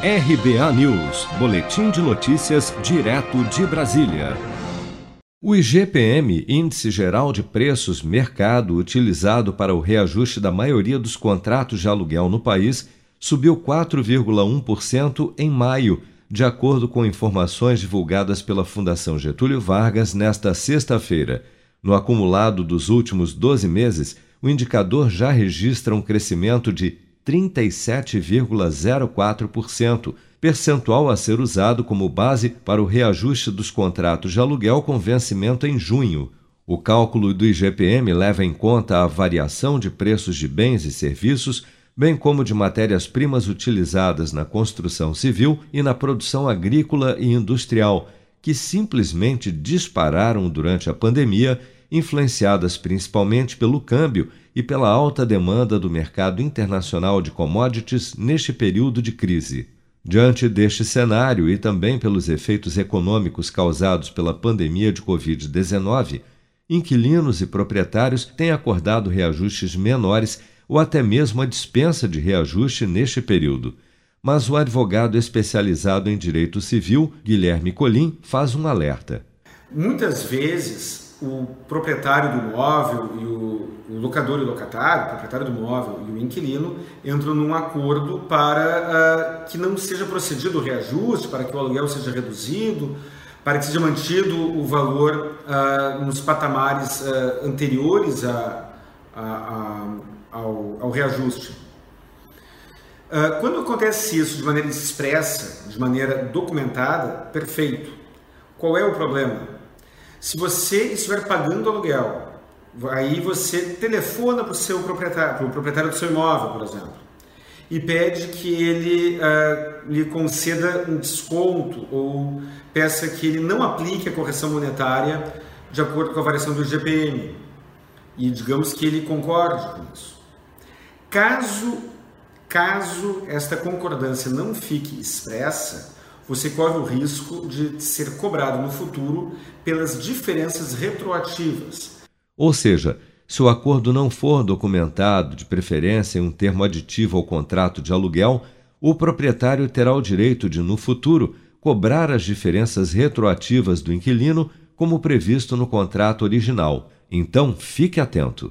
RBA News, Boletim de Notícias, direto de Brasília. O IGPM, Índice Geral de Preços Mercado, utilizado para o reajuste da maioria dos contratos de aluguel no país, subiu 4,1% em maio, de acordo com informações divulgadas pela Fundação Getúlio Vargas nesta sexta-feira. No acumulado dos últimos 12 meses, o indicador já registra um crescimento de 37,04%, percentual a ser usado como base para o reajuste dos contratos de aluguel com vencimento em junho. O cálculo do IGPM leva em conta a variação de preços de bens e serviços, bem como de matérias-primas utilizadas na construção civil e na produção agrícola e industrial, que simplesmente dispararam durante a pandemia influenciadas principalmente pelo câmbio e pela alta demanda do mercado internacional de commodities neste período de crise. Diante deste cenário e também pelos efeitos econômicos causados pela pandemia de Covid-19, inquilinos e proprietários têm acordado reajustes menores ou até mesmo a dispensa de reajuste neste período. Mas o advogado especializado em direito civil, Guilherme Colim, faz um alerta. Muitas vezes o proprietário do imóvel e o, o, locador e o locatário, o proprietário do imóvel e o inquilino entram num acordo para uh, que não seja procedido o reajuste, para que o aluguel seja reduzido, para que seja mantido o valor uh, nos patamares uh, anteriores a, a, a, ao, ao, reajuste. quando acontece isso de maneira expressa, de maneira documentada, perfeito. Qual é o problema? Se você estiver pagando aluguel, aí você telefona para o seu proprietário, para o proprietário do seu imóvel, por exemplo, e pede que ele uh, lhe conceda um desconto ou peça que ele não aplique a correção monetária de acordo com a variação do IGPM. E digamos que ele concorde com isso. Caso, caso esta concordância não fique expressa, você corre o risco de ser cobrado no futuro pelas diferenças retroativas. Ou seja, se o acordo não for documentado, de preferência em um termo aditivo ao contrato de aluguel, o proprietário terá o direito de, no futuro, cobrar as diferenças retroativas do inquilino, como previsto no contrato original. Então, fique atento.